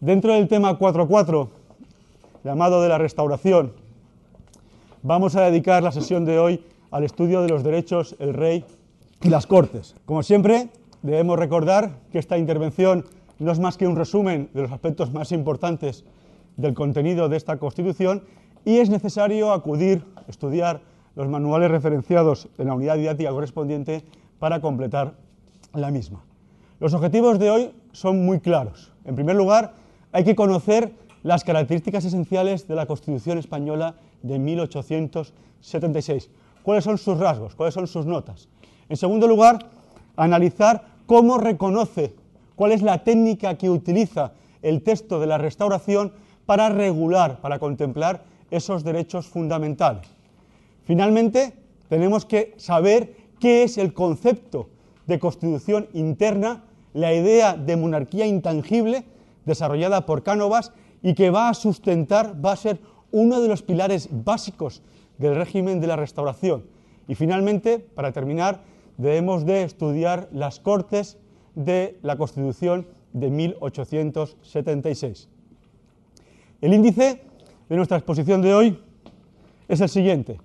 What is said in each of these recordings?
Dentro del tema 4.4, llamado de la restauración, vamos a dedicar la sesión de hoy al estudio de los derechos, el rey y las cortes. Como siempre, debemos recordar que esta intervención no es más que un resumen de los aspectos más importantes del contenido de esta Constitución y es necesario acudir, estudiar los manuales referenciados en la unidad didáctica correspondiente para completar la misma. Los objetivos de hoy son muy claros. En primer lugar, hay que conocer las características esenciales de la Constitución española de 1876. ¿Cuáles son sus rasgos? ¿Cuáles son sus notas? En segundo lugar, analizar cómo reconoce, cuál es la técnica que utiliza el texto de la restauración para regular, para contemplar esos derechos fundamentales. Finalmente, tenemos que saber qué es el concepto de constitución interna, la idea de monarquía intangible desarrollada por Cánovas y que va a sustentar, va a ser uno de los pilares básicos del régimen de la restauración. Y finalmente, para terminar, debemos de estudiar las Cortes de la Constitución de 1876. El índice de nuestra exposición de hoy es el siguiente.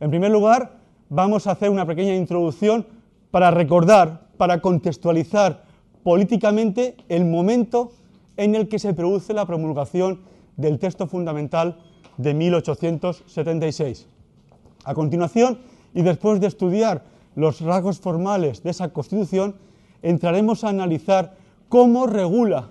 En primer lugar, vamos a hacer una pequeña introducción para recordar, para contextualizar políticamente el momento en el que se produce la promulgación del texto fundamental de 1876. A continuación, y después de estudiar los rasgos formales de esa Constitución, entraremos a analizar cómo regula,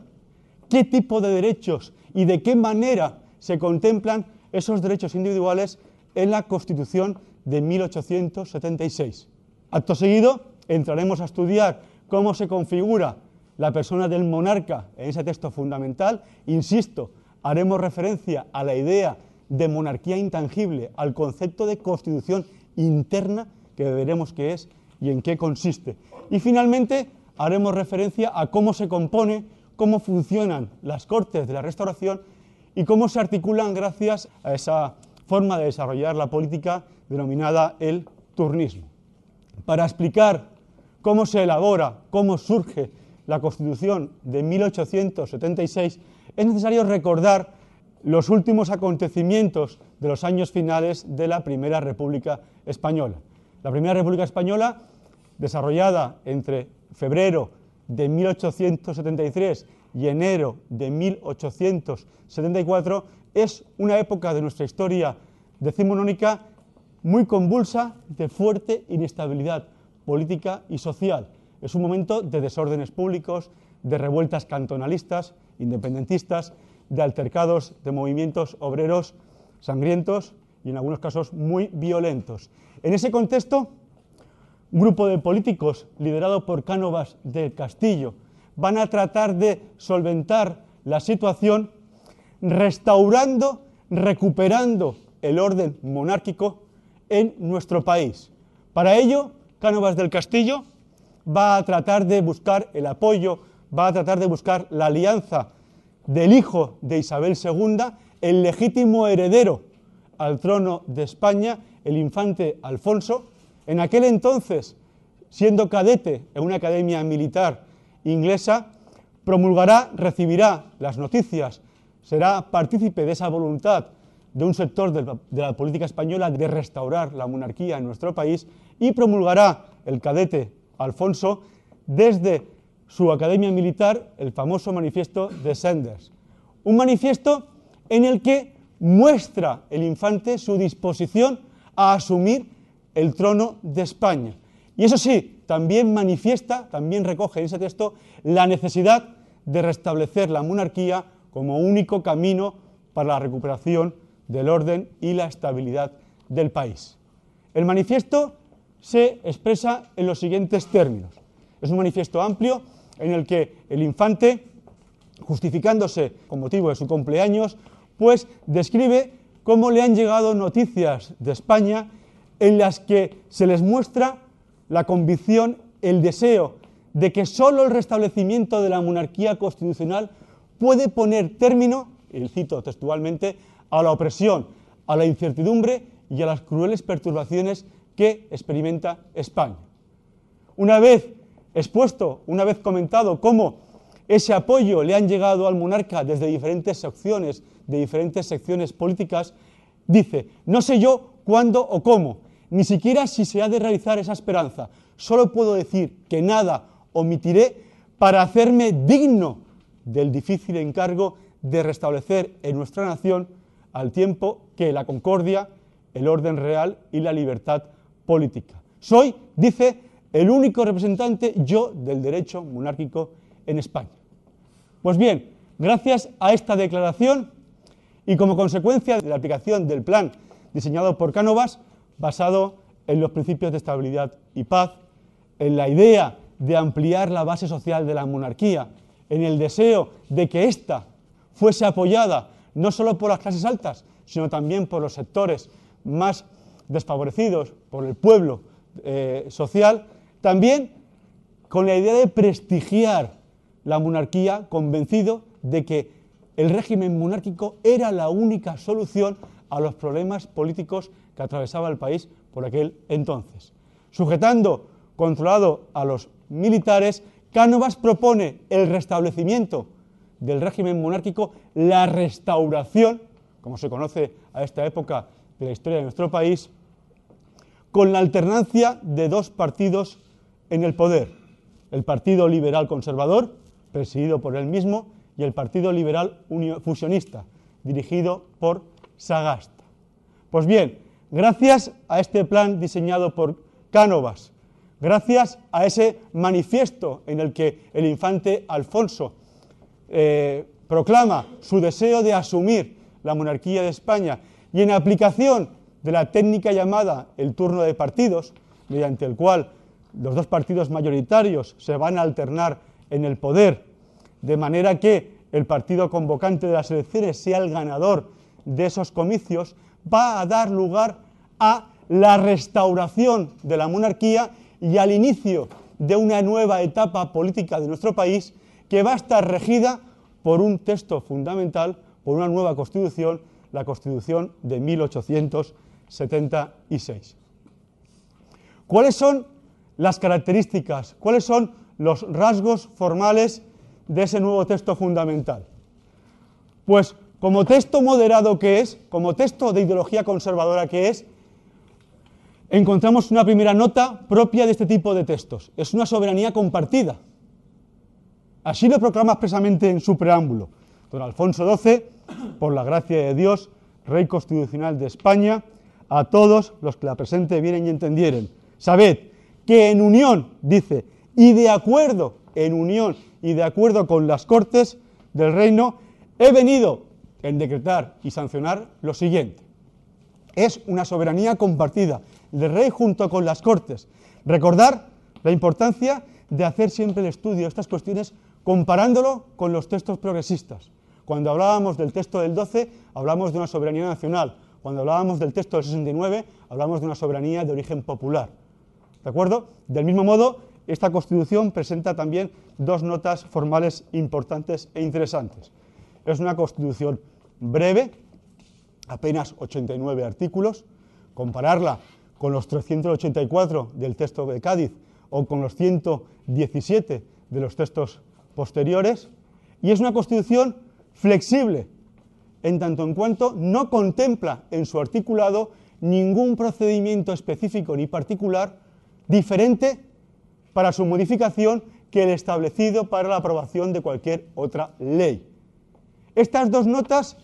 qué tipo de derechos y de qué manera se contemplan esos derechos individuales en la Constitución de 1876. Acto seguido, entraremos a estudiar cómo se configura la persona del monarca en ese texto fundamental. Insisto, haremos referencia a la idea de monarquía intangible, al concepto de constitución interna que veremos qué es y en qué consiste. Y finalmente haremos referencia a cómo se compone, cómo funcionan las Cortes de la Restauración y cómo se articulan gracias a esa forma de desarrollar la política denominada el turnismo. Para explicar cómo se elabora, cómo surge la Constitución de 1876, es necesario recordar los últimos acontecimientos de los años finales de la Primera República Española. La Primera República Española, desarrollada entre febrero de 1873 y enero de 1874, es una época de nuestra historia decimonónica muy convulsa, de fuerte inestabilidad política y social. Es un momento de desórdenes públicos, de revueltas cantonalistas, independentistas, de altercados de movimientos obreros sangrientos y en algunos casos muy violentos. En ese contexto, un grupo de políticos liderado por Cánovas del Castillo van a tratar de solventar la situación restaurando, recuperando el orden monárquico en nuestro país. Para ello, Cánovas del Castillo va a tratar de buscar el apoyo, va a tratar de buscar la alianza del hijo de Isabel II, el legítimo heredero al trono de España, el infante Alfonso, en aquel entonces, siendo cadete en una academia militar inglesa, promulgará, recibirá las noticias, será partícipe de esa voluntad de un sector de la política española de restaurar la monarquía en nuestro país y promulgará el cadete Alfonso desde su academia militar el famoso manifiesto de Sanders. Un manifiesto en el que muestra el infante su disposición a asumir el trono de España. Y eso sí, también manifiesta, también recoge en ese texto la necesidad de restablecer la monarquía como único camino para la recuperación del orden y la estabilidad del país. El manifiesto se expresa en los siguientes términos. Es un manifiesto amplio en el que el infante, justificándose con motivo de su cumpleaños, pues describe cómo le han llegado noticias de España en las que se les muestra la convicción, el deseo de que sólo el restablecimiento de la monarquía constitucional puede poner término, y cito textualmente, a la opresión, a la incertidumbre y a las crueles perturbaciones que experimenta España. Una vez expuesto, una vez comentado cómo ese apoyo le han llegado al monarca desde diferentes secciones, de diferentes secciones políticas, dice, no sé yo cuándo o cómo, ni siquiera si se ha de realizar esa esperanza. Solo puedo decir que nada omitiré para hacerme digno del difícil encargo de restablecer en nuestra nación al tiempo que la concordia, el orden real y la libertad política. Soy, dice, el único representante yo del derecho monárquico en España. Pues bien, gracias a esta declaración y como consecuencia de la aplicación del plan diseñado por Cánovas, basado en los principios de estabilidad y paz, en la idea de ampliar la base social de la monarquía, en el deseo de que ésta fuese apoyada no solo por las clases altas, sino también por los sectores más desfavorecidos, por el pueblo eh, social, también con la idea de prestigiar la monarquía, convencido de que el régimen monárquico era la única solución a los problemas políticos que atravesaba el país por aquel entonces. Sujetando, controlado a los militares, Cánovas propone el restablecimiento del régimen monárquico, la restauración, como se conoce a esta época de la historia de nuestro país, con la alternancia de dos partidos en el poder, el Partido Liberal Conservador, presidido por él mismo, y el Partido Liberal Fusionista, dirigido por Sagasta. Pues bien, gracias a este plan diseñado por Cánovas, gracias a ese manifiesto en el que el infante Alfonso eh, proclama su deseo de asumir la monarquía de España y en aplicación de la técnica llamada el turno de partidos, mediante el cual los dos partidos mayoritarios se van a alternar en el poder, de manera que el partido convocante de las elecciones sea el ganador de esos comicios, va a dar lugar a la restauración de la monarquía y al inicio de una nueva etapa política de nuestro país que va a estar regida por un texto fundamental, por una nueva constitución, la Constitución de 1876. ¿Cuáles son las características, cuáles son los rasgos formales de ese nuevo texto fundamental? Pues como texto moderado que es, como texto de ideología conservadora que es, encontramos una primera nota propia de este tipo de textos. Es una soberanía compartida. Así lo proclama expresamente en su preámbulo. Don Alfonso XII, por la gracia de Dios, Rey Constitucional de España, a todos los que la presente vienen y entendieren. Sabed que en unión, dice, y de acuerdo, en unión y de acuerdo con las Cortes del Reino, he venido en decretar y sancionar lo siguiente. Es una soberanía compartida del rey junto con las Cortes. Recordar la importancia de hacer siempre el estudio de estas cuestiones comparándolo con los textos progresistas. Cuando hablábamos del texto del 12, hablamos de una soberanía nacional. Cuando hablábamos del texto del 69, hablamos de una soberanía de origen popular. ¿De acuerdo? Del mismo modo, esta Constitución presenta también dos notas formales importantes e interesantes. Es una Constitución breve, apenas 89 artículos. Compararla con los 384 del texto de Cádiz o con los 117 de los textos posteriores y es una constitución flexible en tanto en cuanto no contempla en su articulado ningún procedimiento específico ni particular diferente para su modificación que el establecido para la aprobación de cualquier otra ley. Estas dos notas,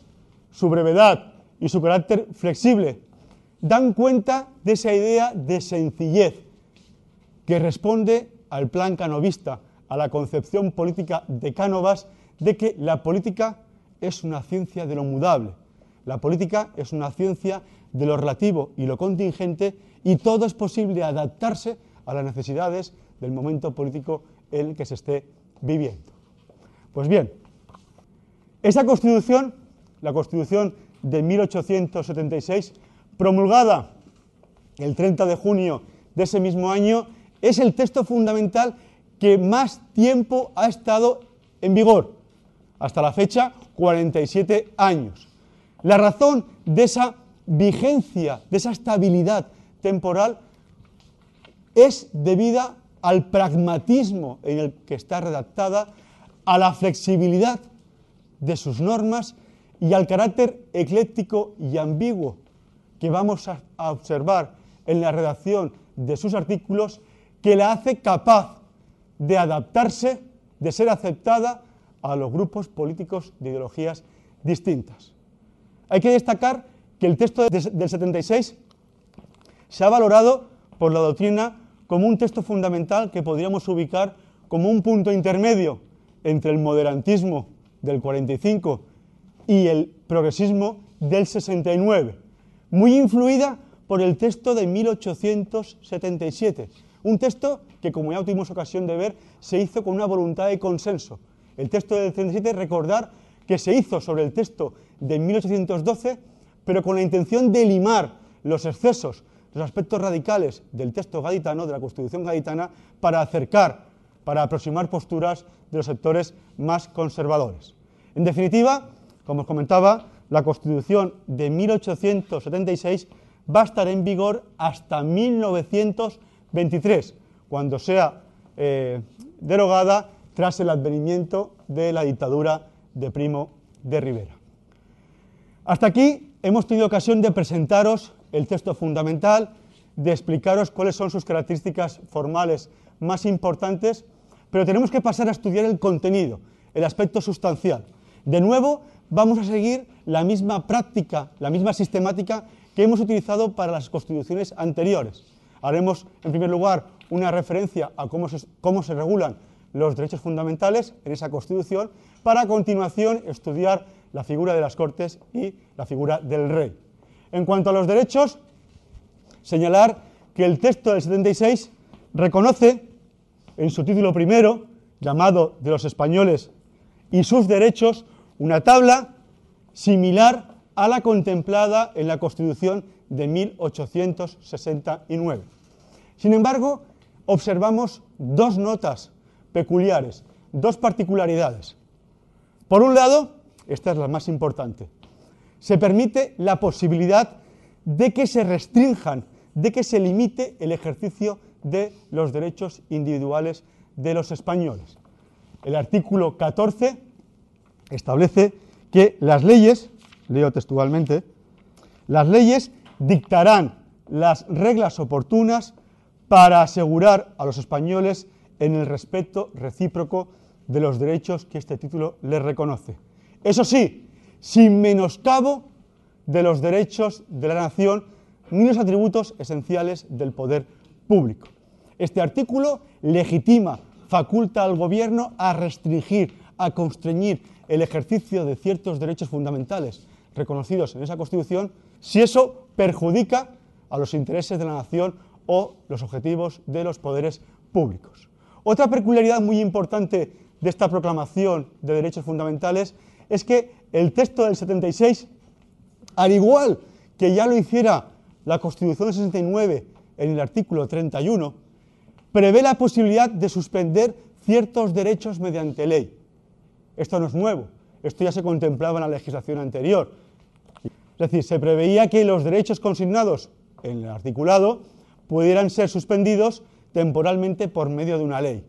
su brevedad y su carácter flexible, dan cuenta de esa idea de sencillez que responde al plan canovista a la concepción política de Cánovas de que la política es una ciencia de lo mudable, la política es una ciencia de lo relativo y lo contingente y todo es posible adaptarse a las necesidades del momento político en el que se esté viviendo. Pues bien, esa constitución, la constitución de 1876, promulgada el 30 de junio de ese mismo año, es el texto fundamental que más tiempo ha estado en vigor. Hasta la fecha, 47 años. La razón de esa vigencia, de esa estabilidad temporal, es debida al pragmatismo en el que está redactada, a la flexibilidad de sus normas y al carácter ecléctico y ambiguo que vamos a, observar en la redacción de sus artículos que la hace capaz de adaptarse, de ser aceptada a los grupos políticos de ideologías distintas. Hay que destacar que el texto del 76 se ha valorado por la doctrina como un texto fundamental que podríamos ubicar como un punto intermedio entre el moderantismo del 45 y el progresismo del 69, muy influida por el texto de 1877, un texto que, como ya tuvimos ocasión de ver, se hizo con una voluntad de consenso. El texto del 77, recordar que se hizo sobre el texto de 1812, pero con la intención de limar los excesos, los aspectos radicales del texto gaditano, de la Constitución gaditana, para acercar, para aproximar posturas de los sectores más conservadores. En definitiva, como os comentaba, la Constitución de 1876 va a estar en vigor hasta 1923, cuando sea eh, derogada tras el advenimiento de la dictadura de Primo de Rivera. Hasta aquí hemos tenido ocasión de presentaros el texto fundamental, de explicaros cuáles son sus características formales más importantes, pero tenemos que pasar a estudiar el contenido, el aspecto sustancial. De nuevo, vamos a seguir la misma práctica, la misma sistemática que hemos utilizado para las constituciones anteriores. Haremos, en primer lugar, una referencia a cómo se, cómo se regulan los derechos fundamentales en esa constitución, para a continuación estudiar la figura de las Cortes y la figura del rey. En cuanto a los derechos, señalar que el texto del 76 reconoce en su título primero, llamado de los españoles y sus derechos, una tabla similar a la contemplada en la Constitución de 1869. Sin embargo, observamos dos notas peculiares, dos particularidades. Por un lado, esta es la más importante, se permite la posibilidad de que se restrinjan, de que se limite el ejercicio de los derechos individuales de los españoles. El artículo 14 establece que las leyes, leo textualmente, las leyes dictarán las reglas oportunas para asegurar a los españoles en el respeto recíproco de los derechos que este título les reconoce. Eso sí, sin menoscabo de los derechos de la nación ni los atributos esenciales del poder público. Este artículo legitima, faculta al gobierno a restringir, a constreñir el ejercicio de ciertos derechos fundamentales reconocidos en esa Constitución si eso perjudica a los intereses de la nación o los objetivos de los poderes públicos. Otra peculiaridad muy importante de esta proclamación de derechos fundamentales es que el texto del 76, al igual que ya lo hiciera la Constitución del 69 en el artículo 31, prevé la posibilidad de suspender ciertos derechos mediante ley. Esto no es nuevo, esto ya se contemplaba en la legislación anterior. Es decir, se preveía que los derechos consignados en el articulado pudieran ser suspendidos temporalmente por medio de una ley.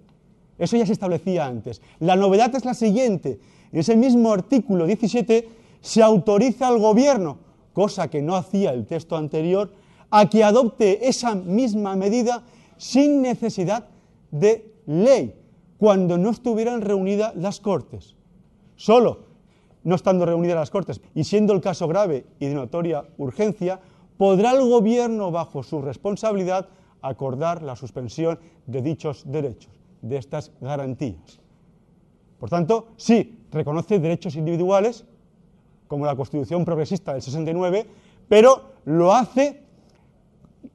Eso ya se establecía antes. La novedad es la siguiente. En ese mismo artículo 17 se autoriza al gobierno, cosa que no hacía el texto anterior, a que adopte esa misma medida sin necesidad de ley, cuando no estuvieran reunidas las Cortes. Solo, no estando reunidas las Cortes y siendo el caso grave y de notoria urgencia, podrá el gobierno, bajo su responsabilidad, acordar la suspensión de dichos derechos, de estas garantías. Por tanto, sí, reconoce derechos individuales, como la Constitución progresista del 69, pero lo hace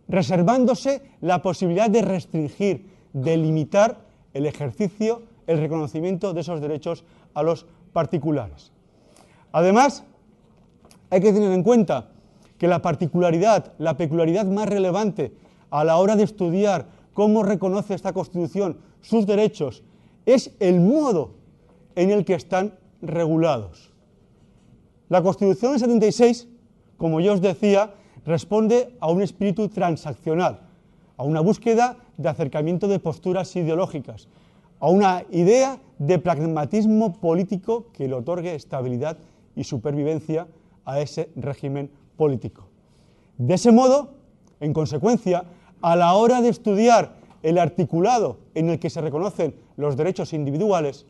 reservándose la posibilidad de restringir, de limitar el ejercicio, el reconocimiento de esos derechos a los particulares. Además, hay que tener en cuenta que la particularidad, la peculiaridad más relevante a la hora de estudiar cómo reconoce esta Constitución sus derechos es el modo en el que están regulados. La Constitución del 76, como yo os decía, responde a un espíritu transaccional, a una búsqueda de acercamiento de posturas ideológicas, a una idea de pragmatismo político que le otorgue estabilidad y supervivencia a ese régimen político. De ese modo, en consecuencia, a la hora de estudiar el articulado en el que se reconocen los derechos individuales,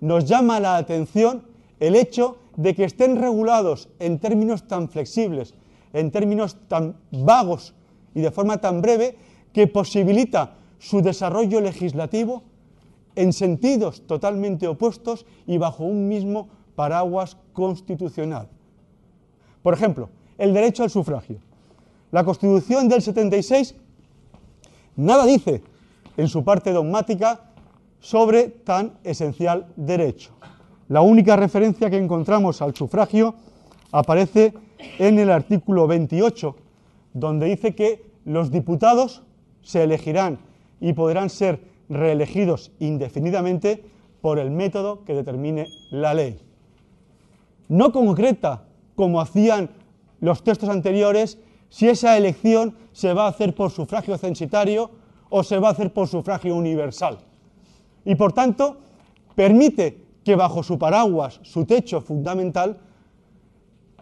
nos llama la atención el hecho de que estén regulados en términos tan flexibles, en términos tan vagos y de forma tan breve que posibilita su desarrollo legislativo en sentidos totalmente opuestos y bajo un mismo paraguas constitucional. Por ejemplo, el derecho al sufragio. La Constitución del 76 nada dice en su parte dogmática sobre tan esencial derecho. La única referencia que encontramos al sufragio aparece en el artículo 28, donde dice que los diputados se elegirán y podrán ser reelegidos indefinidamente por el método que determine la ley. No concreta, como hacían los textos anteriores, si esa elección se va a hacer por sufragio censitario o se va a hacer por sufragio universal. Y por tanto, permite que bajo su paraguas, su techo fundamental,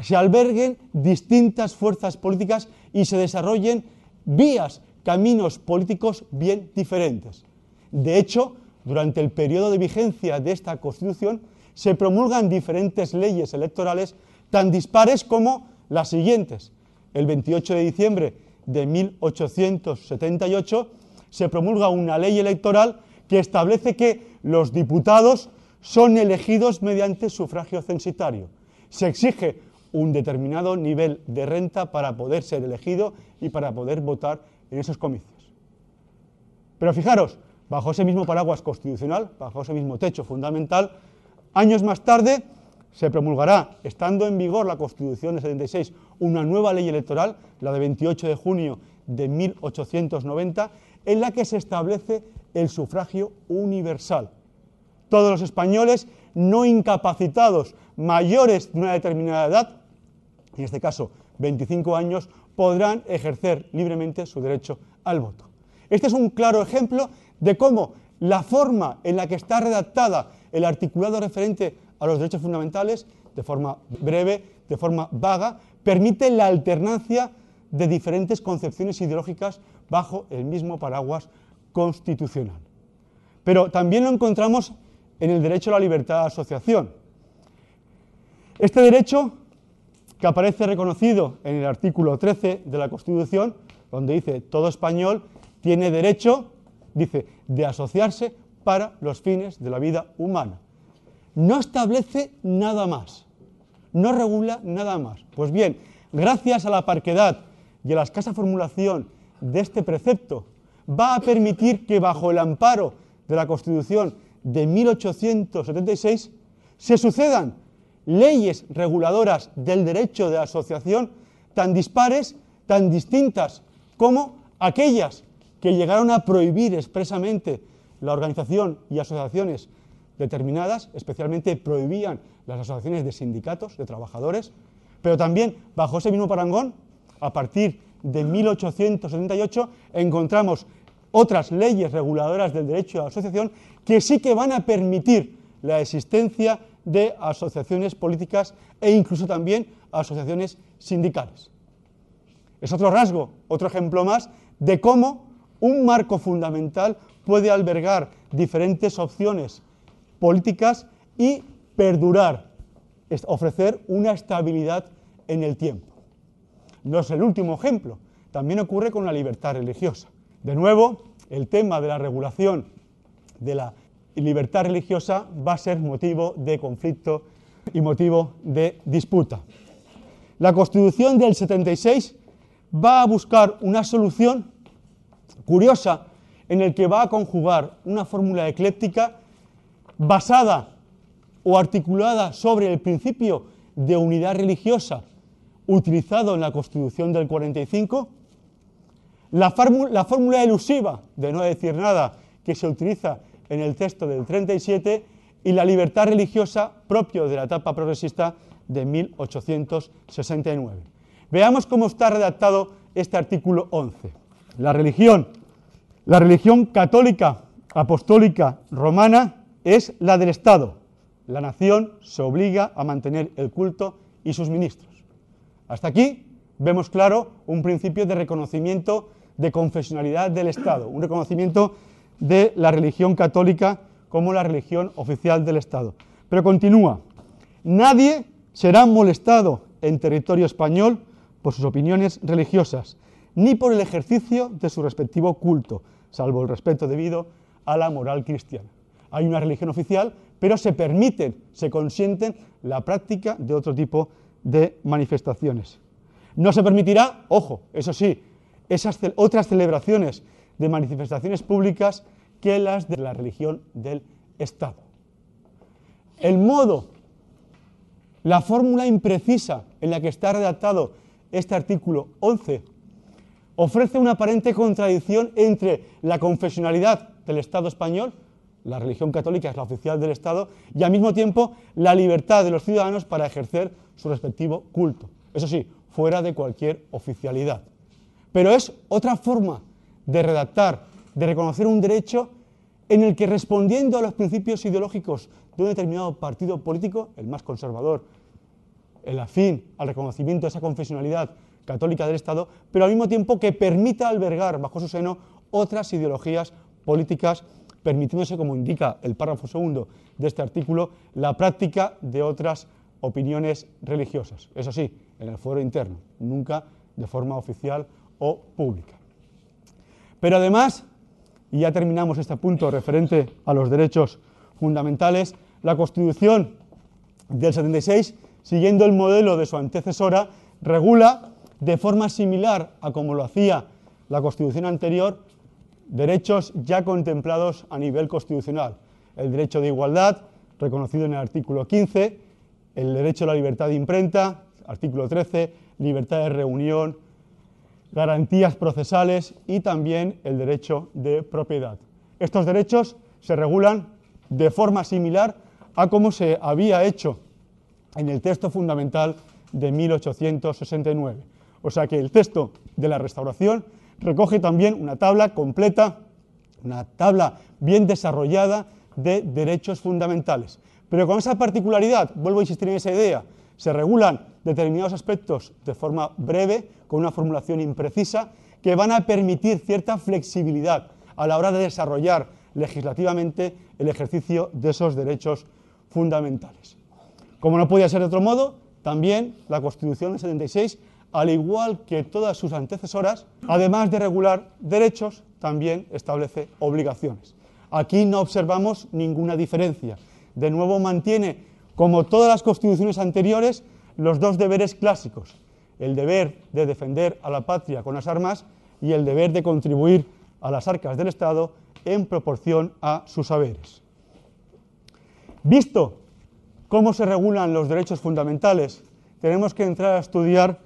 se alberguen distintas fuerzas políticas y se desarrollen vías, caminos políticos bien diferentes. De hecho, durante el periodo de vigencia de esta Constitución se promulgan diferentes leyes electorales tan dispares como las siguientes. El 28 de diciembre de 1878 se promulga una ley electoral que establece que los diputados son elegidos mediante sufragio censitario. Se exige un determinado nivel de renta para poder ser elegido y para poder votar en esos comicios. Pero fijaros, bajo ese mismo paraguas constitucional, bajo ese mismo techo fundamental, años más tarde se promulgará, estando en vigor la Constitución de 76, una nueva ley electoral, la de 28 de junio de 1890, en la que se establece el sufragio universal. Todos los españoles no incapacitados mayores de una determinada edad, en este caso 25 años, podrán ejercer libremente su derecho al voto. Este es un claro ejemplo de cómo la forma en la que está redactada el articulado referente a los derechos fundamentales, de forma breve, de forma vaga, permite la alternancia de diferentes concepciones ideológicas bajo el mismo paraguas constitucional. Pero también lo encontramos en el derecho a la libertad de asociación. Este derecho, que aparece reconocido en el artículo 13 de la Constitución, donde dice todo español tiene derecho, dice, de asociarse para los fines de la vida humana. No establece nada más, no regula nada más. Pues bien, gracias a la parquedad y a la escasa formulación de este precepto va a permitir que bajo el amparo de la Constitución de 1876 se sucedan leyes reguladoras del derecho de asociación tan dispares, tan distintas como aquellas que llegaron a prohibir expresamente la organización y asociaciones determinadas, especialmente prohibían las asociaciones de sindicatos, de trabajadores, pero también bajo ese mismo parangón, a partir de 1878, encontramos otras leyes reguladoras del derecho a la asociación que sí que van a permitir la existencia de asociaciones políticas e incluso también asociaciones sindicales. Es otro rasgo, otro ejemplo más de cómo un marco fundamental puede albergar diferentes opciones políticas y perdurar, ofrecer una estabilidad en el tiempo. No es el último ejemplo, también ocurre con la libertad religiosa. De nuevo, el tema de la regulación de la libertad religiosa va a ser motivo de conflicto y motivo de disputa. La Constitución del 76 va a buscar una solución curiosa en el que va a conjugar una fórmula ecléptica basada o articulada sobre el principio de unidad religiosa utilizado en la Constitución del 45 la, fórmula elusiva, de no decir nada, que se utiliza en el texto del 37 y la libertad religiosa propio de la etapa progresista de 1869. Veamos cómo está redactado este artículo 11. La religión La religión católica, apostólica, romana es la del Estado. La nación se obliga a mantener el culto y sus ministros. Hasta aquí vemos claro un principio de reconocimiento de confesionalidad del Estado, un reconocimiento de la religión católica como la religión oficial del Estado. Pero continúa, nadie será molestado en territorio español por sus opiniones religiosas, ni por el ejercicio de su respectivo culto, salvo el respeto debido a la moral cristiana. Hay una religión oficial, pero se permiten, se consienten la práctica de otro tipo de manifestaciones. No se permitirá, ojo, eso sí, esas otras celebraciones de manifestaciones públicas que las de la religión del Estado. El modo, la fórmula imprecisa en la que está redactado este artículo 11 ofrece una aparente contradicción entre la confesionalidad del Estado español, la religión católica es la oficial del Estado, y al mismo tiempo la libertad de los ciudadanos para ejercer su respectivo culto. Eso sí, fuera de cualquier oficialidad. Pero es otra forma de redactar, de reconocer un derecho en el que respondiendo a los principios ideológicos de un determinado partido político, el más conservador, el afín al reconocimiento de esa confesionalidad católica del Estado, pero al mismo tiempo que permita albergar bajo su seno otras ideologías políticas, permitiéndose, como indica el párrafo segundo de este artículo, la práctica de otras opiniones religiosas. Eso sí, en el foro interno, nunca de forma oficial o pública. Pero además, y ya terminamos este punto referente a los derechos fundamentales, la Constitución del 76, siguiendo el modelo de su antecesora, regula de forma similar a como lo hacía la Constitución anterior, derechos ya contemplados a nivel constitucional. El derecho de igualdad, reconocido en el artículo 15, el derecho a la libertad de imprenta, artículo 13, libertad de reunión, garantías procesales y también el derecho de propiedad. Estos derechos se regulan de forma similar a como se había hecho en el texto fundamental de 1869. O sea que el texto de la restauración recoge también una tabla completa, una tabla bien desarrollada de derechos fundamentales. Pero con esa particularidad, vuelvo a insistir en esa idea, se regulan determinados aspectos de forma breve, con una formulación imprecisa, que van a permitir cierta flexibilidad a la hora de desarrollar legislativamente el ejercicio de esos derechos fundamentales. Como no podía ser de otro modo, también la Constitución del 76 al igual que todas sus antecesoras, además de regular derechos, también establece obligaciones. Aquí no observamos ninguna diferencia. De nuevo mantiene, como todas las constituciones anteriores, los dos deberes clásicos, el deber de defender a la patria con las armas y el deber de contribuir a las arcas del Estado en proporción a sus saberes. Visto cómo se regulan los derechos fundamentales, tenemos que entrar a estudiar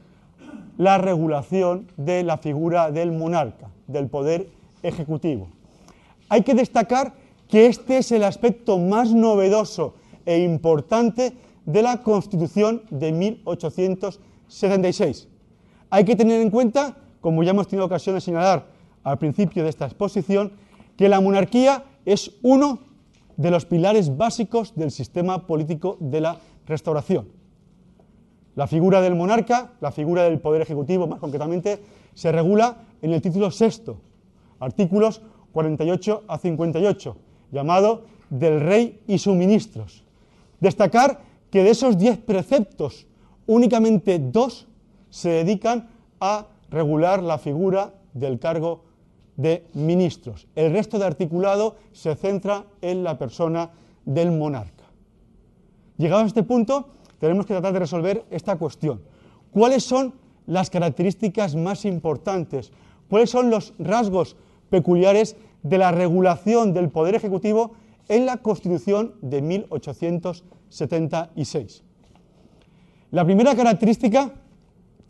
la regulación de la figura del monarca, del poder ejecutivo. Hay que destacar que este es el aspecto más novedoso e importante de la Constitución de 1876. Hay que tener en cuenta, como ya hemos tenido ocasión de señalar al principio de esta exposición, que la monarquía es uno de los pilares básicos del sistema político de la restauración. La figura del monarca, la figura del poder ejecutivo más concretamente, se regula en el título sexto, artículos 48 a 58, llamado del rey y sus ministros. Destacar que de esos diez preceptos, únicamente dos se dedican a regular la figura del cargo de ministros. El resto de articulado se centra en la persona del monarca. Llegado a este punto, tenemos que tratar de resolver esta cuestión. ¿Cuáles son las características más importantes? ¿Cuáles son los rasgos peculiares de la regulación del Poder Ejecutivo en la Constitución de 1876? La primera característica,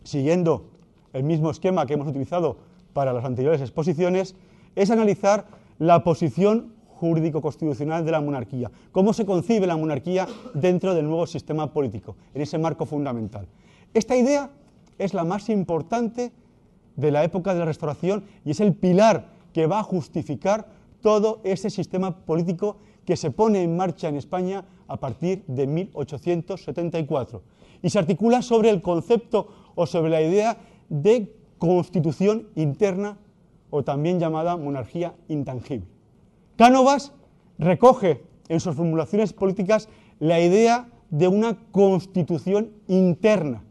siguiendo el mismo esquema que hemos utilizado para las anteriores exposiciones, es analizar la posición jurídico-constitucional de la monarquía. ¿Cómo se concibe la monarquía dentro del nuevo sistema político, en ese marco fundamental? Esta idea es la más importante de la época de la Restauración y es el pilar que va a justificar todo ese sistema político que se pone en marcha en España a partir de 1874 y se articula sobre el concepto o sobre la idea de constitución interna o también llamada monarquía intangible. Cánovas recoge en sus formulaciones políticas la idea de una constitución interna.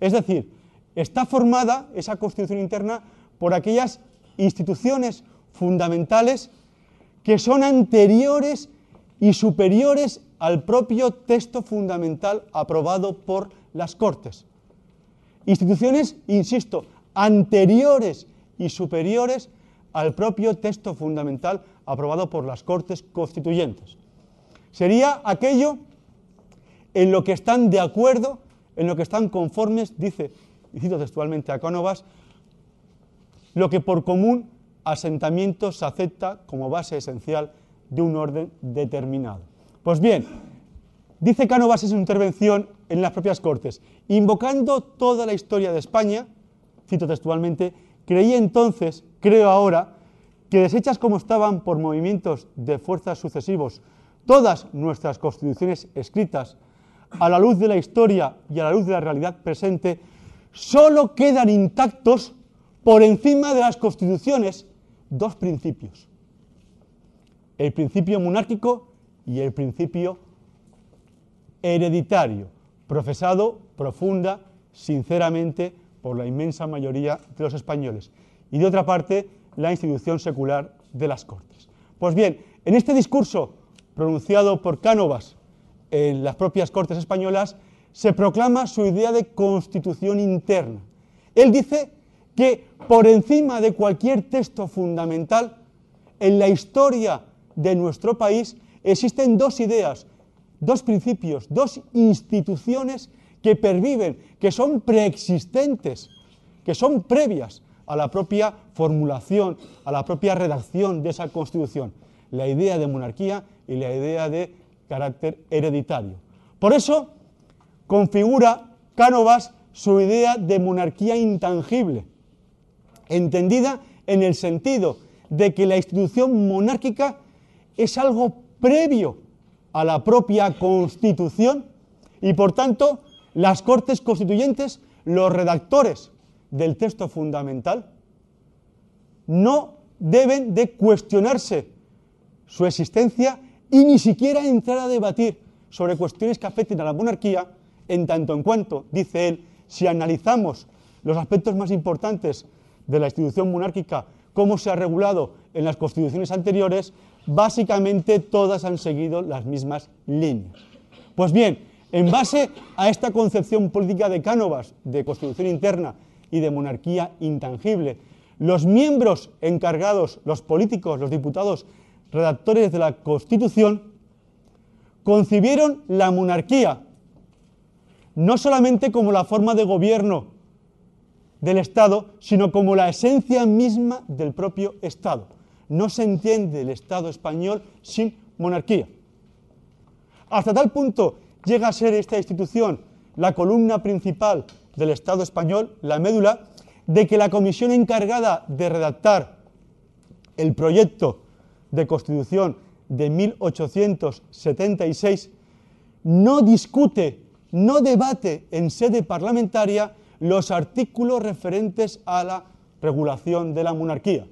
Es decir, está formada esa constitución interna por aquellas instituciones fundamentales que son anteriores y superiores al propio texto fundamental aprobado por las Cortes. Instituciones, insisto, anteriores y superiores al propio texto fundamental aprobado por las Cortes Constituyentes. Sería aquello en lo que están de acuerdo, en lo que están conformes, dice, y cito textualmente a Cánovas, lo que por común asentamiento se acepta como base esencial de un orden determinado. Pues bien, dice Cánovas en su intervención en las propias Cortes, invocando toda la historia de España, cito textualmente, creí entonces, creo ahora, que deshechas como estaban por movimientos de fuerzas sucesivos todas nuestras constituciones escritas a la luz de la historia y a la luz de la realidad presente, solo quedan intactos por encima de las constituciones dos principios. El principio monárquico y el principio hereditario, profesado profunda, sinceramente, por la inmensa mayoría de los españoles. Y de otra parte, la institución secular de las Cortes. Pues bien, en este discurso pronunciado por Cánovas en las propias Cortes españolas, se proclama su idea de constitución interna. Él dice que por encima de cualquier texto fundamental, en la historia de nuestro país existen dos ideas, dos principios, dos instituciones que perviven, que son preexistentes, que son previas a la propia formulación, a la propia redacción de esa constitución, la idea de monarquía y la idea de carácter hereditario. Por eso configura Cánovas su idea de monarquía intangible, entendida en el sentido de que la institución monárquica es algo previo a la propia constitución y por tanto las Cortes Constituyentes, los redactores del texto fundamental, no deben de cuestionarse su existencia y ni siquiera entrar a debatir sobre cuestiones que afecten a la monarquía, en tanto en cuanto, dice él, si analizamos los aspectos más importantes de la institución monárquica, cómo se ha regulado en las constituciones anteriores, básicamente todas han seguido las mismas líneas. Pues bien, en base a esta concepción política de Cánovas, de constitución interna y de monarquía intangible, los miembros encargados, los políticos, los diputados redactores de la Constitución, concibieron la monarquía no solamente como la forma de gobierno del Estado, sino como la esencia misma del propio Estado. No se entiende el Estado español sin monarquía. Hasta tal punto llega a ser esta institución la columna principal del Estado español, la médula, de que la comisión encargada de redactar el proyecto de Constitución de 1876 no discute, no debate en sede parlamentaria los artículos referentes a la regulación de la monarquía.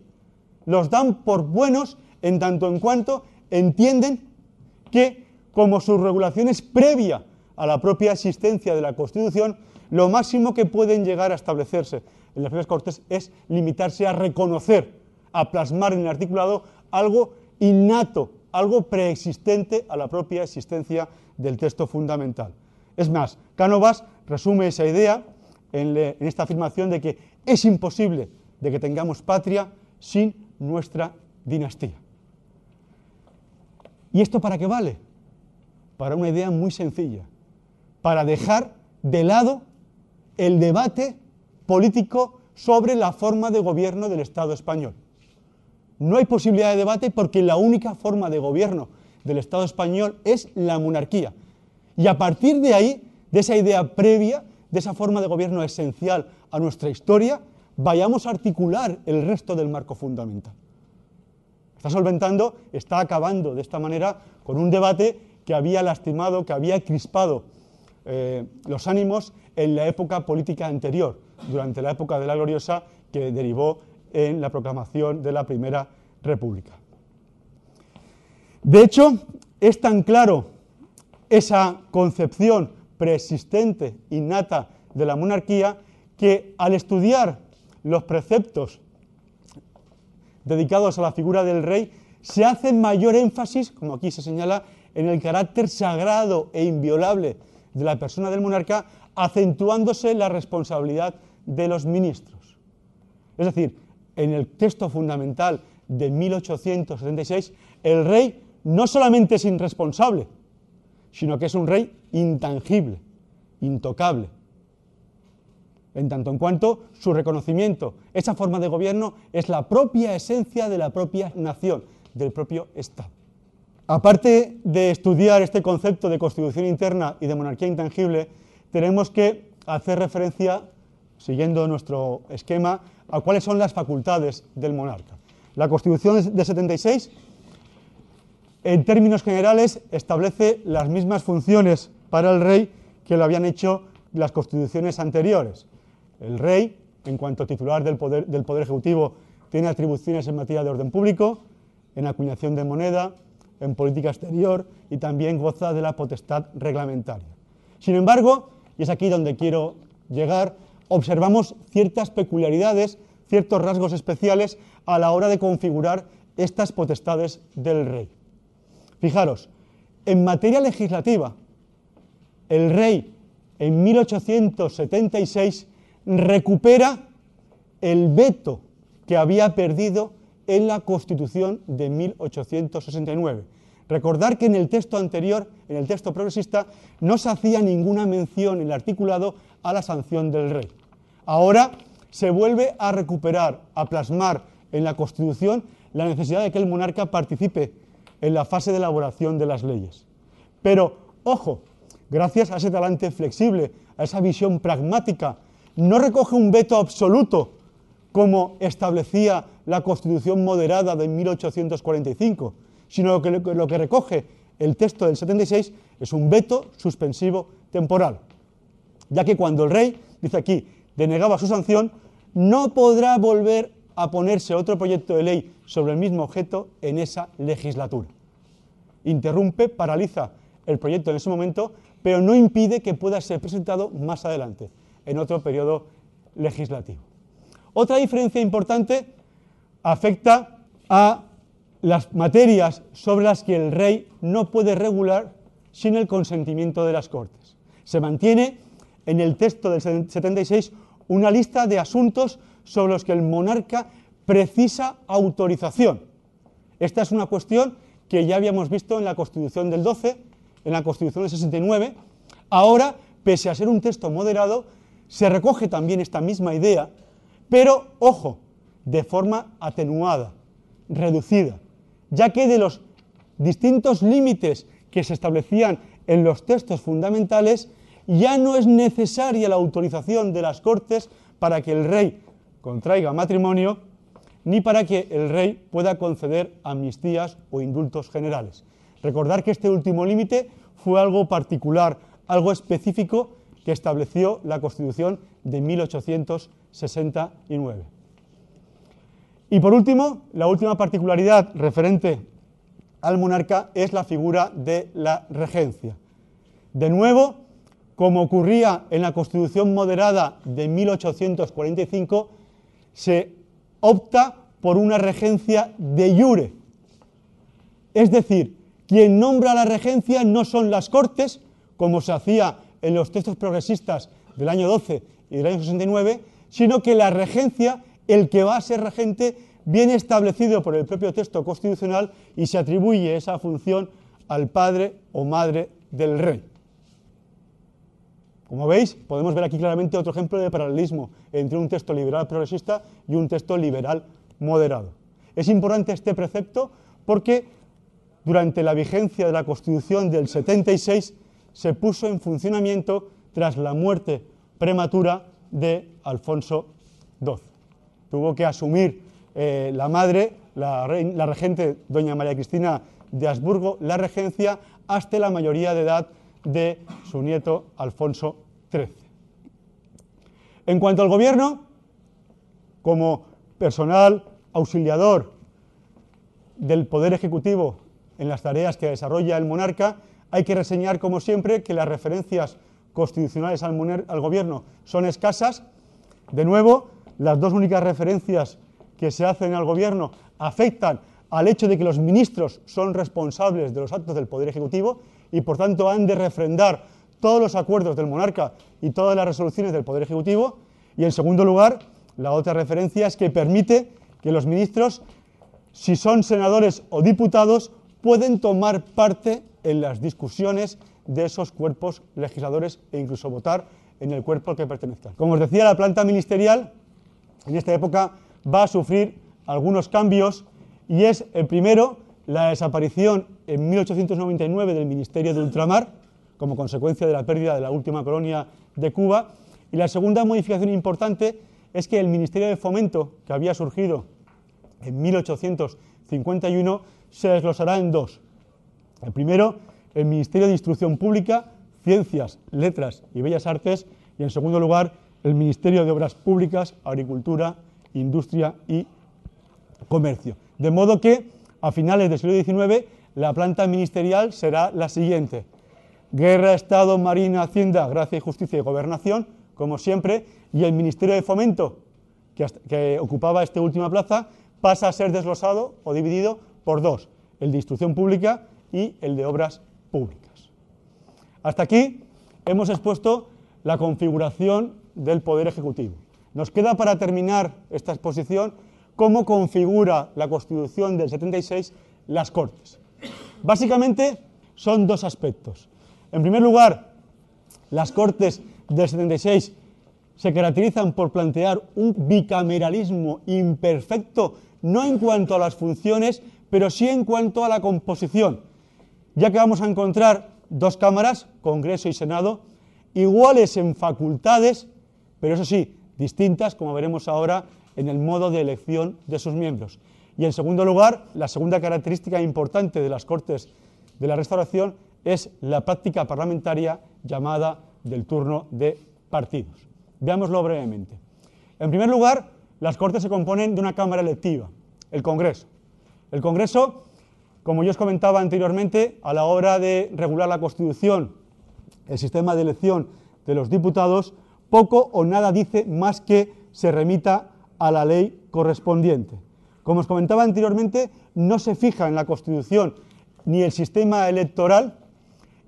Los dan por buenos en tanto en cuanto entienden que, como su regulación es previa a la propia existencia de la Constitución, lo máximo que pueden llegar a establecerse en las propias Cortes es limitarse a reconocer, a plasmar en el articulado algo innato, algo preexistente a la propia existencia del texto fundamental. Es más, Cánovas resume esa idea en, esta afirmación de que es imposible de que tengamos patria sin nuestra dinastía. ¿Y esto para qué vale? Para una idea muy sencilla, para dejar de lado el debate político sobre la forma de gobierno del Estado español. No hay posibilidad de debate porque la única forma de gobierno del Estado español es la monarquía. Y a partir de ahí, de esa idea previa, de esa forma de gobierno esencial a nuestra historia, vayamos a articular el resto del marco fundamental. está solventando, está acabando de esta manera con un debate que había lastimado, que había crispado eh, los ánimos en la época política anterior, durante la época de la gloriosa que derivó en la proclamación de la Primera República. De hecho, es tan claro esa concepción preexistente, innata de la monarquía, que al estudiar los preceptos dedicados a la figura del rey, se hace mayor énfasis, como aquí se señala, en el carácter sagrado e inviolable de la persona del monarca, acentuándose la responsabilidad de los ministros. Es decir, en el texto fundamental de 1876, el rey no solamente es irresponsable, sino que es un rey intangible, intocable. En tanto en cuanto su reconocimiento, esa forma de gobierno es la propia esencia de la propia nación, del propio Estado. Aparte de estudiar este concepto de constitución interna y de monarquía intangible, tenemos que hacer referencia, siguiendo nuestro esquema, a cuáles son las facultades del monarca. La Constitución de 76 en términos generales, establece las mismas funciones para el rey que lo habían hecho las constituciones anteriores. El rey, en cuanto titular del poder, del poder Ejecutivo, tiene atribuciones en materia de orden público, en acuñación de moneda, en política exterior y también goza de la potestad reglamentaria. Sin embargo, y es aquí donde quiero llegar, observamos ciertas peculiaridades, ciertos rasgos especiales a la hora de configurar estas potestades del rey. Fijaros, en materia legislativa, el rey en 1876 recupera el veto que había perdido en la Constitución de 1869. Recordar que en el texto anterior, en el texto progresista, no se hacía ninguna mención en el articulado a la sanción del rey. Ahora se vuelve a recuperar, a plasmar en la Constitución la necesidad de que el monarca participe en la fase de elaboración de las leyes. Pero, ojo, gracias a ese talante flexible, a esa visión pragmática, no recoge un veto absoluto como establecía la Constitución moderada de 1845, sino que lo que recoge el texto del 76 es un veto suspensivo temporal, ya que cuando el rey, dice aquí, denegaba su sanción, no podrá volver a ponerse otro proyecto de ley sobre el mismo objeto en esa legislatura. Interrumpe, paraliza el proyecto en ese momento, pero no impide que pueda ser presentado más adelante, en otro periodo legislativo. Otra diferencia importante afecta a las materias sobre las que el rey no puede regular sin el consentimiento de las Cortes. Se mantiene en el texto del 76 una lista de asuntos sobre los que el monarca precisa autorización. Esta es una cuestión que ya habíamos visto en la Constitución del 12, en la Constitución del 69. Ahora, pese a ser un texto moderado, se recoge también esta misma idea, pero, ojo, de forma atenuada, reducida, ya que de los distintos límites que se establecían en los textos fundamentales, ya no es necesaria la autorización de las Cortes para que el rey contraiga matrimonio, ni para que el rey pueda conceder amnistías o indultos generales. Recordar que este último límite fue algo particular, algo específico que estableció la Constitución de 1869. Y por último, la última particularidad referente al monarca es la figura de la regencia. De nuevo, como ocurría en la Constitución moderada de 1845, se opta por una regencia de jure. Es decir, quien nombra la regencia no son las Cortes, como se hacía en los textos progresistas del año 12 y del año 69, sino que la regencia, el que va a ser regente, viene establecido por el propio texto constitucional y se atribuye esa función al padre o madre del rey. Como veis, podemos ver aquí claramente otro ejemplo de paralelismo entre un texto liberal progresista y un texto liberal moderado. Es importante este precepto porque durante la vigencia de la Constitución del 76 se puso en funcionamiento tras la muerte prematura de Alfonso XII. Tuvo que asumir eh, la madre, la, regente doña María Cristina de Habsburgo, la regencia hasta la mayoría de edad de su nieto Alfonso XIII. En cuanto al gobierno, como personal auxiliador del Poder Ejecutivo en las tareas que desarrolla el monarca, hay que reseñar, como siempre, que las referencias constitucionales al, al gobierno son escasas. De nuevo, las dos únicas referencias que se hacen al gobierno afectan al hecho de que los ministros son responsables de los actos del Poder Ejecutivo y por tanto han de refrendar todos los acuerdos del monarca y todas las resoluciones del Poder Ejecutivo. Y en segundo lugar, la otra referencia es que permite que los ministros, si son senadores o diputados, pueden tomar parte en las discusiones de esos cuerpos legisladores e incluso votar en el cuerpo al que pertenezcan. Como os decía, la planta ministerial en esta época va a sufrir algunos cambios y es el primero la desaparición en 1899 del Ministerio de Ultramar como consecuencia de la pérdida de la última colonia de Cuba y la segunda modificación importante es que el Ministerio de Fomento que había surgido en 1851 se desglosará en dos. El primero, el Ministerio de Instrucción Pública, Ciencias, Letras y Bellas Artes y en segundo lugar, el Ministerio de Obras Públicas, Agricultura, Industria y Comercio. De modo que a finales del siglo XIX la planta ministerial será la siguiente. Guerra, Estado, Marina, Hacienda, Gracia y Justicia y Gobernación, como siempre, y el Ministerio de Fomento, que, ocupaba esta última plaza, pasa a ser desglosado o dividido por dos, el de Instrucción Pública y el de Obras Públicas. Hasta aquí hemos expuesto la configuración del Poder Ejecutivo. Nos queda para terminar esta exposición cómo configura la Constitución del 76 las Cortes. Básicamente son dos aspectos. En primer lugar, las Cortes del 76 se caracterizan por plantear un bicameralismo imperfecto, no en cuanto a las funciones, pero sí en cuanto a la composición, ya que vamos a encontrar dos cámaras, Congreso y Senado, iguales en facultades, pero eso sí, distintas, como veremos ahora, en el modo de elección de sus miembros. Y en segundo lugar, la segunda característica importante de las Cortes de la Restauración es la práctica parlamentaria llamada del turno de partidos. Veámoslo brevemente. En primer lugar, las Cortes se componen de una Cámara electiva, el Congreso. El Congreso, como yo os comentaba anteriormente, a la hora de regular la Constitución, el sistema de elección de los diputados, poco o nada dice más que se remita a la ley correspondiente. Como os comentaba anteriormente, no se fija en la Constitución ni el sistema electoral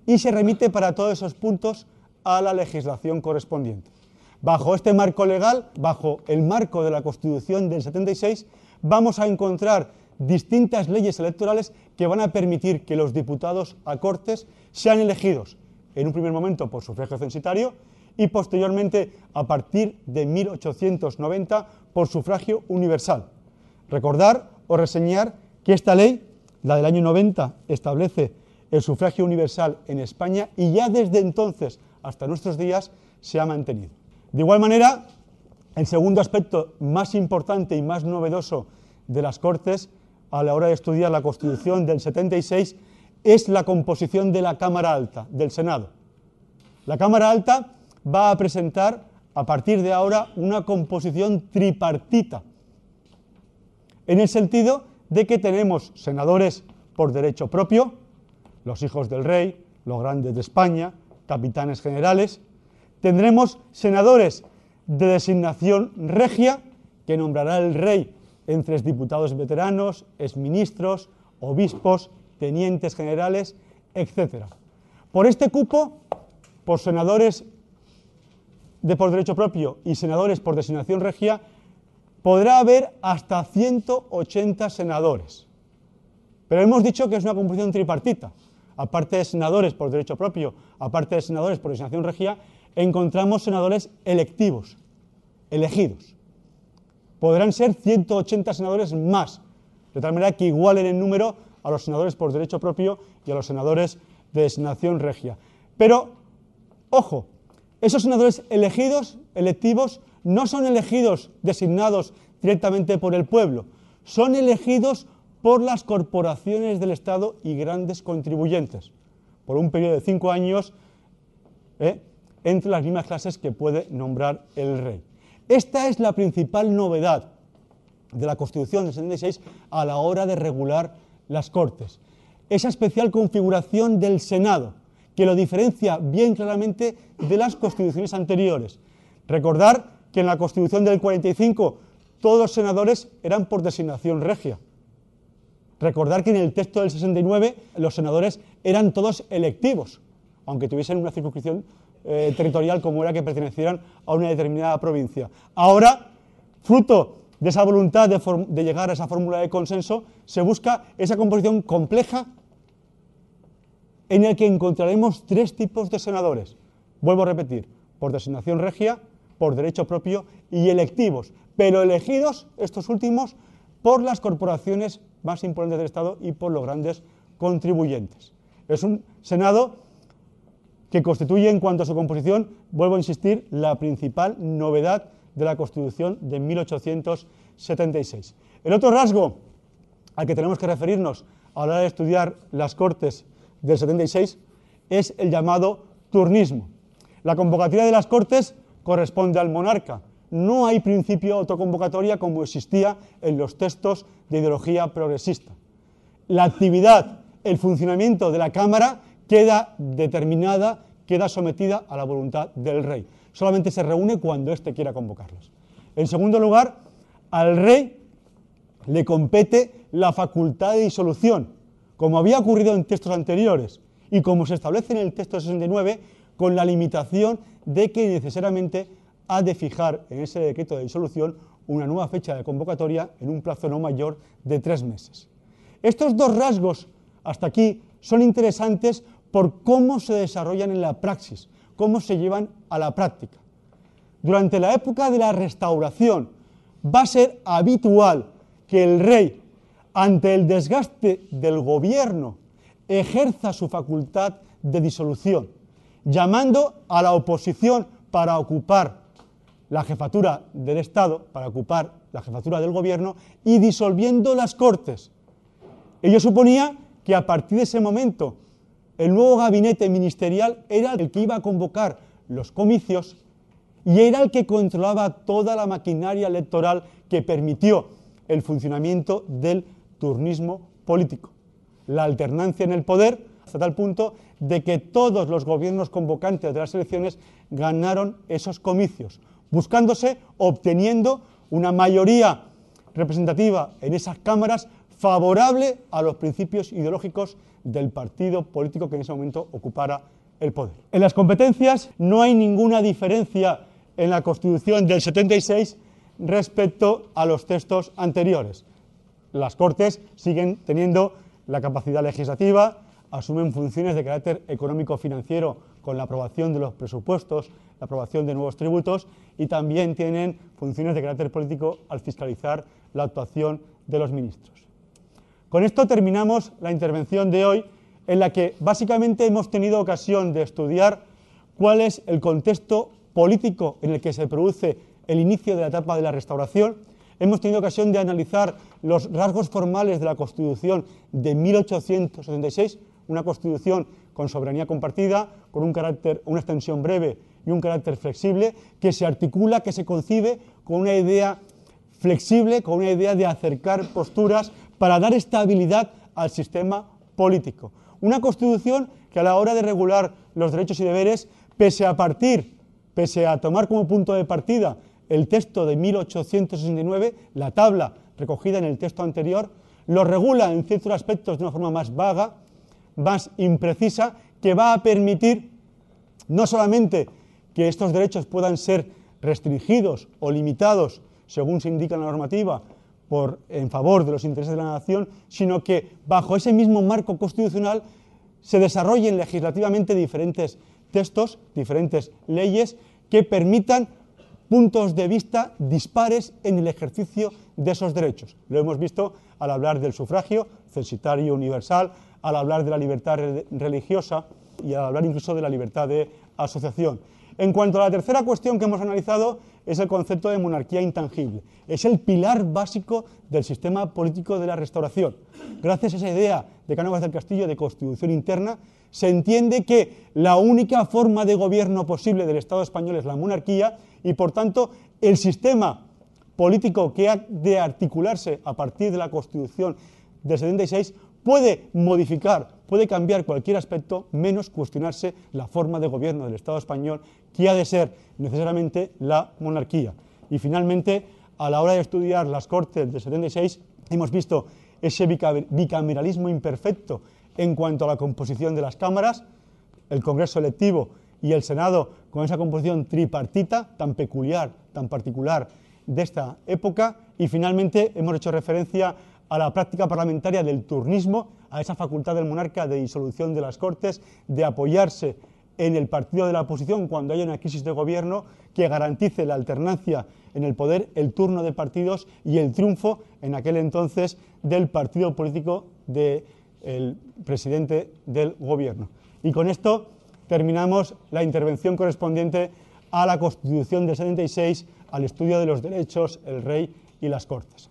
y se remite para todos esos puntos a la legislación correspondiente. Bajo este marco legal, bajo el marco de la Constitución del 76, vamos a encontrar distintas leyes electorales que van a permitir que los diputados a Cortes sean elegidos en un primer momento por sufragio censitario y posteriormente, a partir de 1890, por sufragio universal. Recordar o reseñar que esta ley, la del año 90, establece el sufragio universal en España y ya desde entonces hasta nuestros días se ha mantenido. De igual manera, el segundo aspecto más importante y más novedoso de las Cortes a la hora de estudiar la Constitución del 76 es la composición de la Cámara Alta, del Senado. La Cámara Alta va a presentar a partir de ahora una composición tripartita, en el sentido de que tenemos senadores por derecho propio, los hijos del rey, los grandes de España, capitanes generales, tendremos senadores de designación regia, que nombrará el rey entre diputados veteranos, exministros, obispos, tenientes generales, etc. Por este cupo, por senadores de por derecho propio y senadores por designación regia, podrá haber hasta 180 senadores. Pero hemos dicho que es una composición tripartita. Aparte de senadores por derecho propio, aparte de senadores por designación regia, encontramos senadores electivos, elegidos. Podrán ser 180 senadores más, de tal manera que igualen en número a los senadores por derecho propio y a los senadores de designación regia. Pero, ojo, esos senadores elegidos, electivos, no son elegidos, designados directamente por el pueblo. son elegidos por las corporaciones del Estado y grandes contribuyentes, por un periodo de cinco años ¿eh? entre las mismas clases que puede nombrar el rey. Esta es la principal novedad de la Constitución del 76 a la hora de regular las Cortes. Esa especial configuración del Senado, que lo diferencia bien claramente de las constituciones anteriores. Recordar que en la Constitución del 45 todos los senadores eran por designación regia. Recordar que en el texto del 69 los senadores eran todos electivos, aunque tuviesen una circunscripción eh, territorial como era que pertenecieran a una determinada provincia. Ahora, fruto de esa voluntad de, llegar a esa fórmula de consenso, se busca esa composición compleja en la que encontraremos tres tipos de senadores. Vuelvo a repetir, por designación regia, por derecho propio y electivos, pero elegidos estos últimos por las corporaciones más importantes del Estado y por los grandes contribuyentes. Es un Senado que constituye en cuanto a su composición, vuelvo a insistir, la principal novedad de la Constitución de 1876. El otro rasgo al que tenemos que referirnos a la hora de estudiar las Cortes del 76 es el llamado turnismo. La convocatoria de las Cortes corresponde al monarca. No hay principio autoconvocatoria como existía en los textos de ideología progresista. La actividad, el funcionamiento de la Cámara queda determinada, queda sometida a la voluntad del rey solamente se reúne cuando éste quiera convocarlos. En segundo lugar, al rey le compete la facultad de disolución, como había ocurrido en textos anteriores y como se establece en el texto 69, con la limitación de que necesariamente ha de fijar en ese decreto de disolución una nueva fecha de convocatoria en un plazo no mayor de tres meses. Estos dos rasgos hasta aquí son interesantes por cómo se desarrollan en la praxis, cómo se llevan a la práctica. Durante la época de la restauración va a ser habitual que el rey, ante el desgaste del gobierno, ejerza su facultad de disolución, llamando a la oposición para ocupar la jefatura del Estado, para ocupar la jefatura del gobierno y disolviendo las Cortes. Ello suponía que a partir de ese momento el nuevo gabinete ministerial era el que iba a convocar los comicios y era el que controlaba toda la maquinaria electoral que permitió el funcionamiento del turnismo político. La alternancia en el poder hasta tal punto de que todos los gobiernos convocantes de las elecciones ganaron esos comicios, buscándose, obteniendo una mayoría representativa en esas cámaras favorable a los principios ideológicos del partido político que en ese momento ocupara el poder. En las competencias no hay ninguna diferencia en la Constitución del 76 respecto a los textos anteriores. Las Cortes siguen teniendo la capacidad legislativa, asumen funciones de carácter económico-financiero con la aprobación de los presupuestos, la aprobación de nuevos tributos y también tienen funciones de carácter político al fiscalizar la actuación de los ministros. Con esto terminamos la intervención de hoy, en la que básicamente hemos tenido ocasión de estudiar cuál es el contexto político en el que se produce el inicio de la etapa de la restauración. Hemos tenido ocasión de analizar los rasgos formales de la Constitución de 1876, una Constitución con soberanía compartida, con un carácter, una extensión breve y un carácter flexible, que se articula, que se concibe con una idea flexible, con una idea de acercar posturas para dar estabilidad al sistema político. Una constitución que a la hora de regular los derechos y deberes, pese a partir, pese a tomar como punto de partida el texto de 1869, la tabla recogida en el texto anterior, lo regula en ciertos aspectos de una forma más vaga, más imprecisa, que va a permitir no solamente que estos derechos puedan ser restringidos o limitados según se indica en la normativa por, en favor de los intereses de la nación, sino que bajo ese mismo marco constitucional se desarrollen legislativamente diferentes textos, diferentes leyes que permitan puntos de vista dispares en el ejercicio de esos derechos. Lo hemos visto al hablar del sufragio censitario universal, al hablar de la libertad religiosa y al hablar incluso de la libertad de asociación. En cuanto a la tercera cuestión que hemos analizado, es el concepto de monarquía intangible. Es el pilar básico del sistema político de la restauración. Gracias a esa idea de Cánovas del Castillo de constitución interna, se entiende que la única forma de gobierno posible del Estado español es la monarquía y, por tanto, el sistema político que ha de articularse a partir de la Constitución del 76 puede modificar, puede cambiar cualquier aspecto, menos cuestionarse la forma de gobierno del Estado español, que ha de ser necesariamente la monarquía. Y finalmente, a la hora de estudiar las Cortes del 76, hemos visto ese bicameralismo imperfecto en cuanto a la composición de las cámaras, el Congreso electivo y el Senado con esa composición tripartita tan peculiar, tan particular de esta época, y finalmente hemos hecho referencia a la práctica parlamentaria del turnismo, a esa facultad del monarca de disolución de las Cortes, de apoyarse en el partido de la oposición cuando haya una crisis de gobierno que garantice la alternancia en el poder, el turno de partidos y el triunfo en aquel entonces del partido político del presidente del gobierno. Y con esto terminamos la intervención correspondiente a la Constitución del 76, al estudio de los derechos, el rey y las Cortes.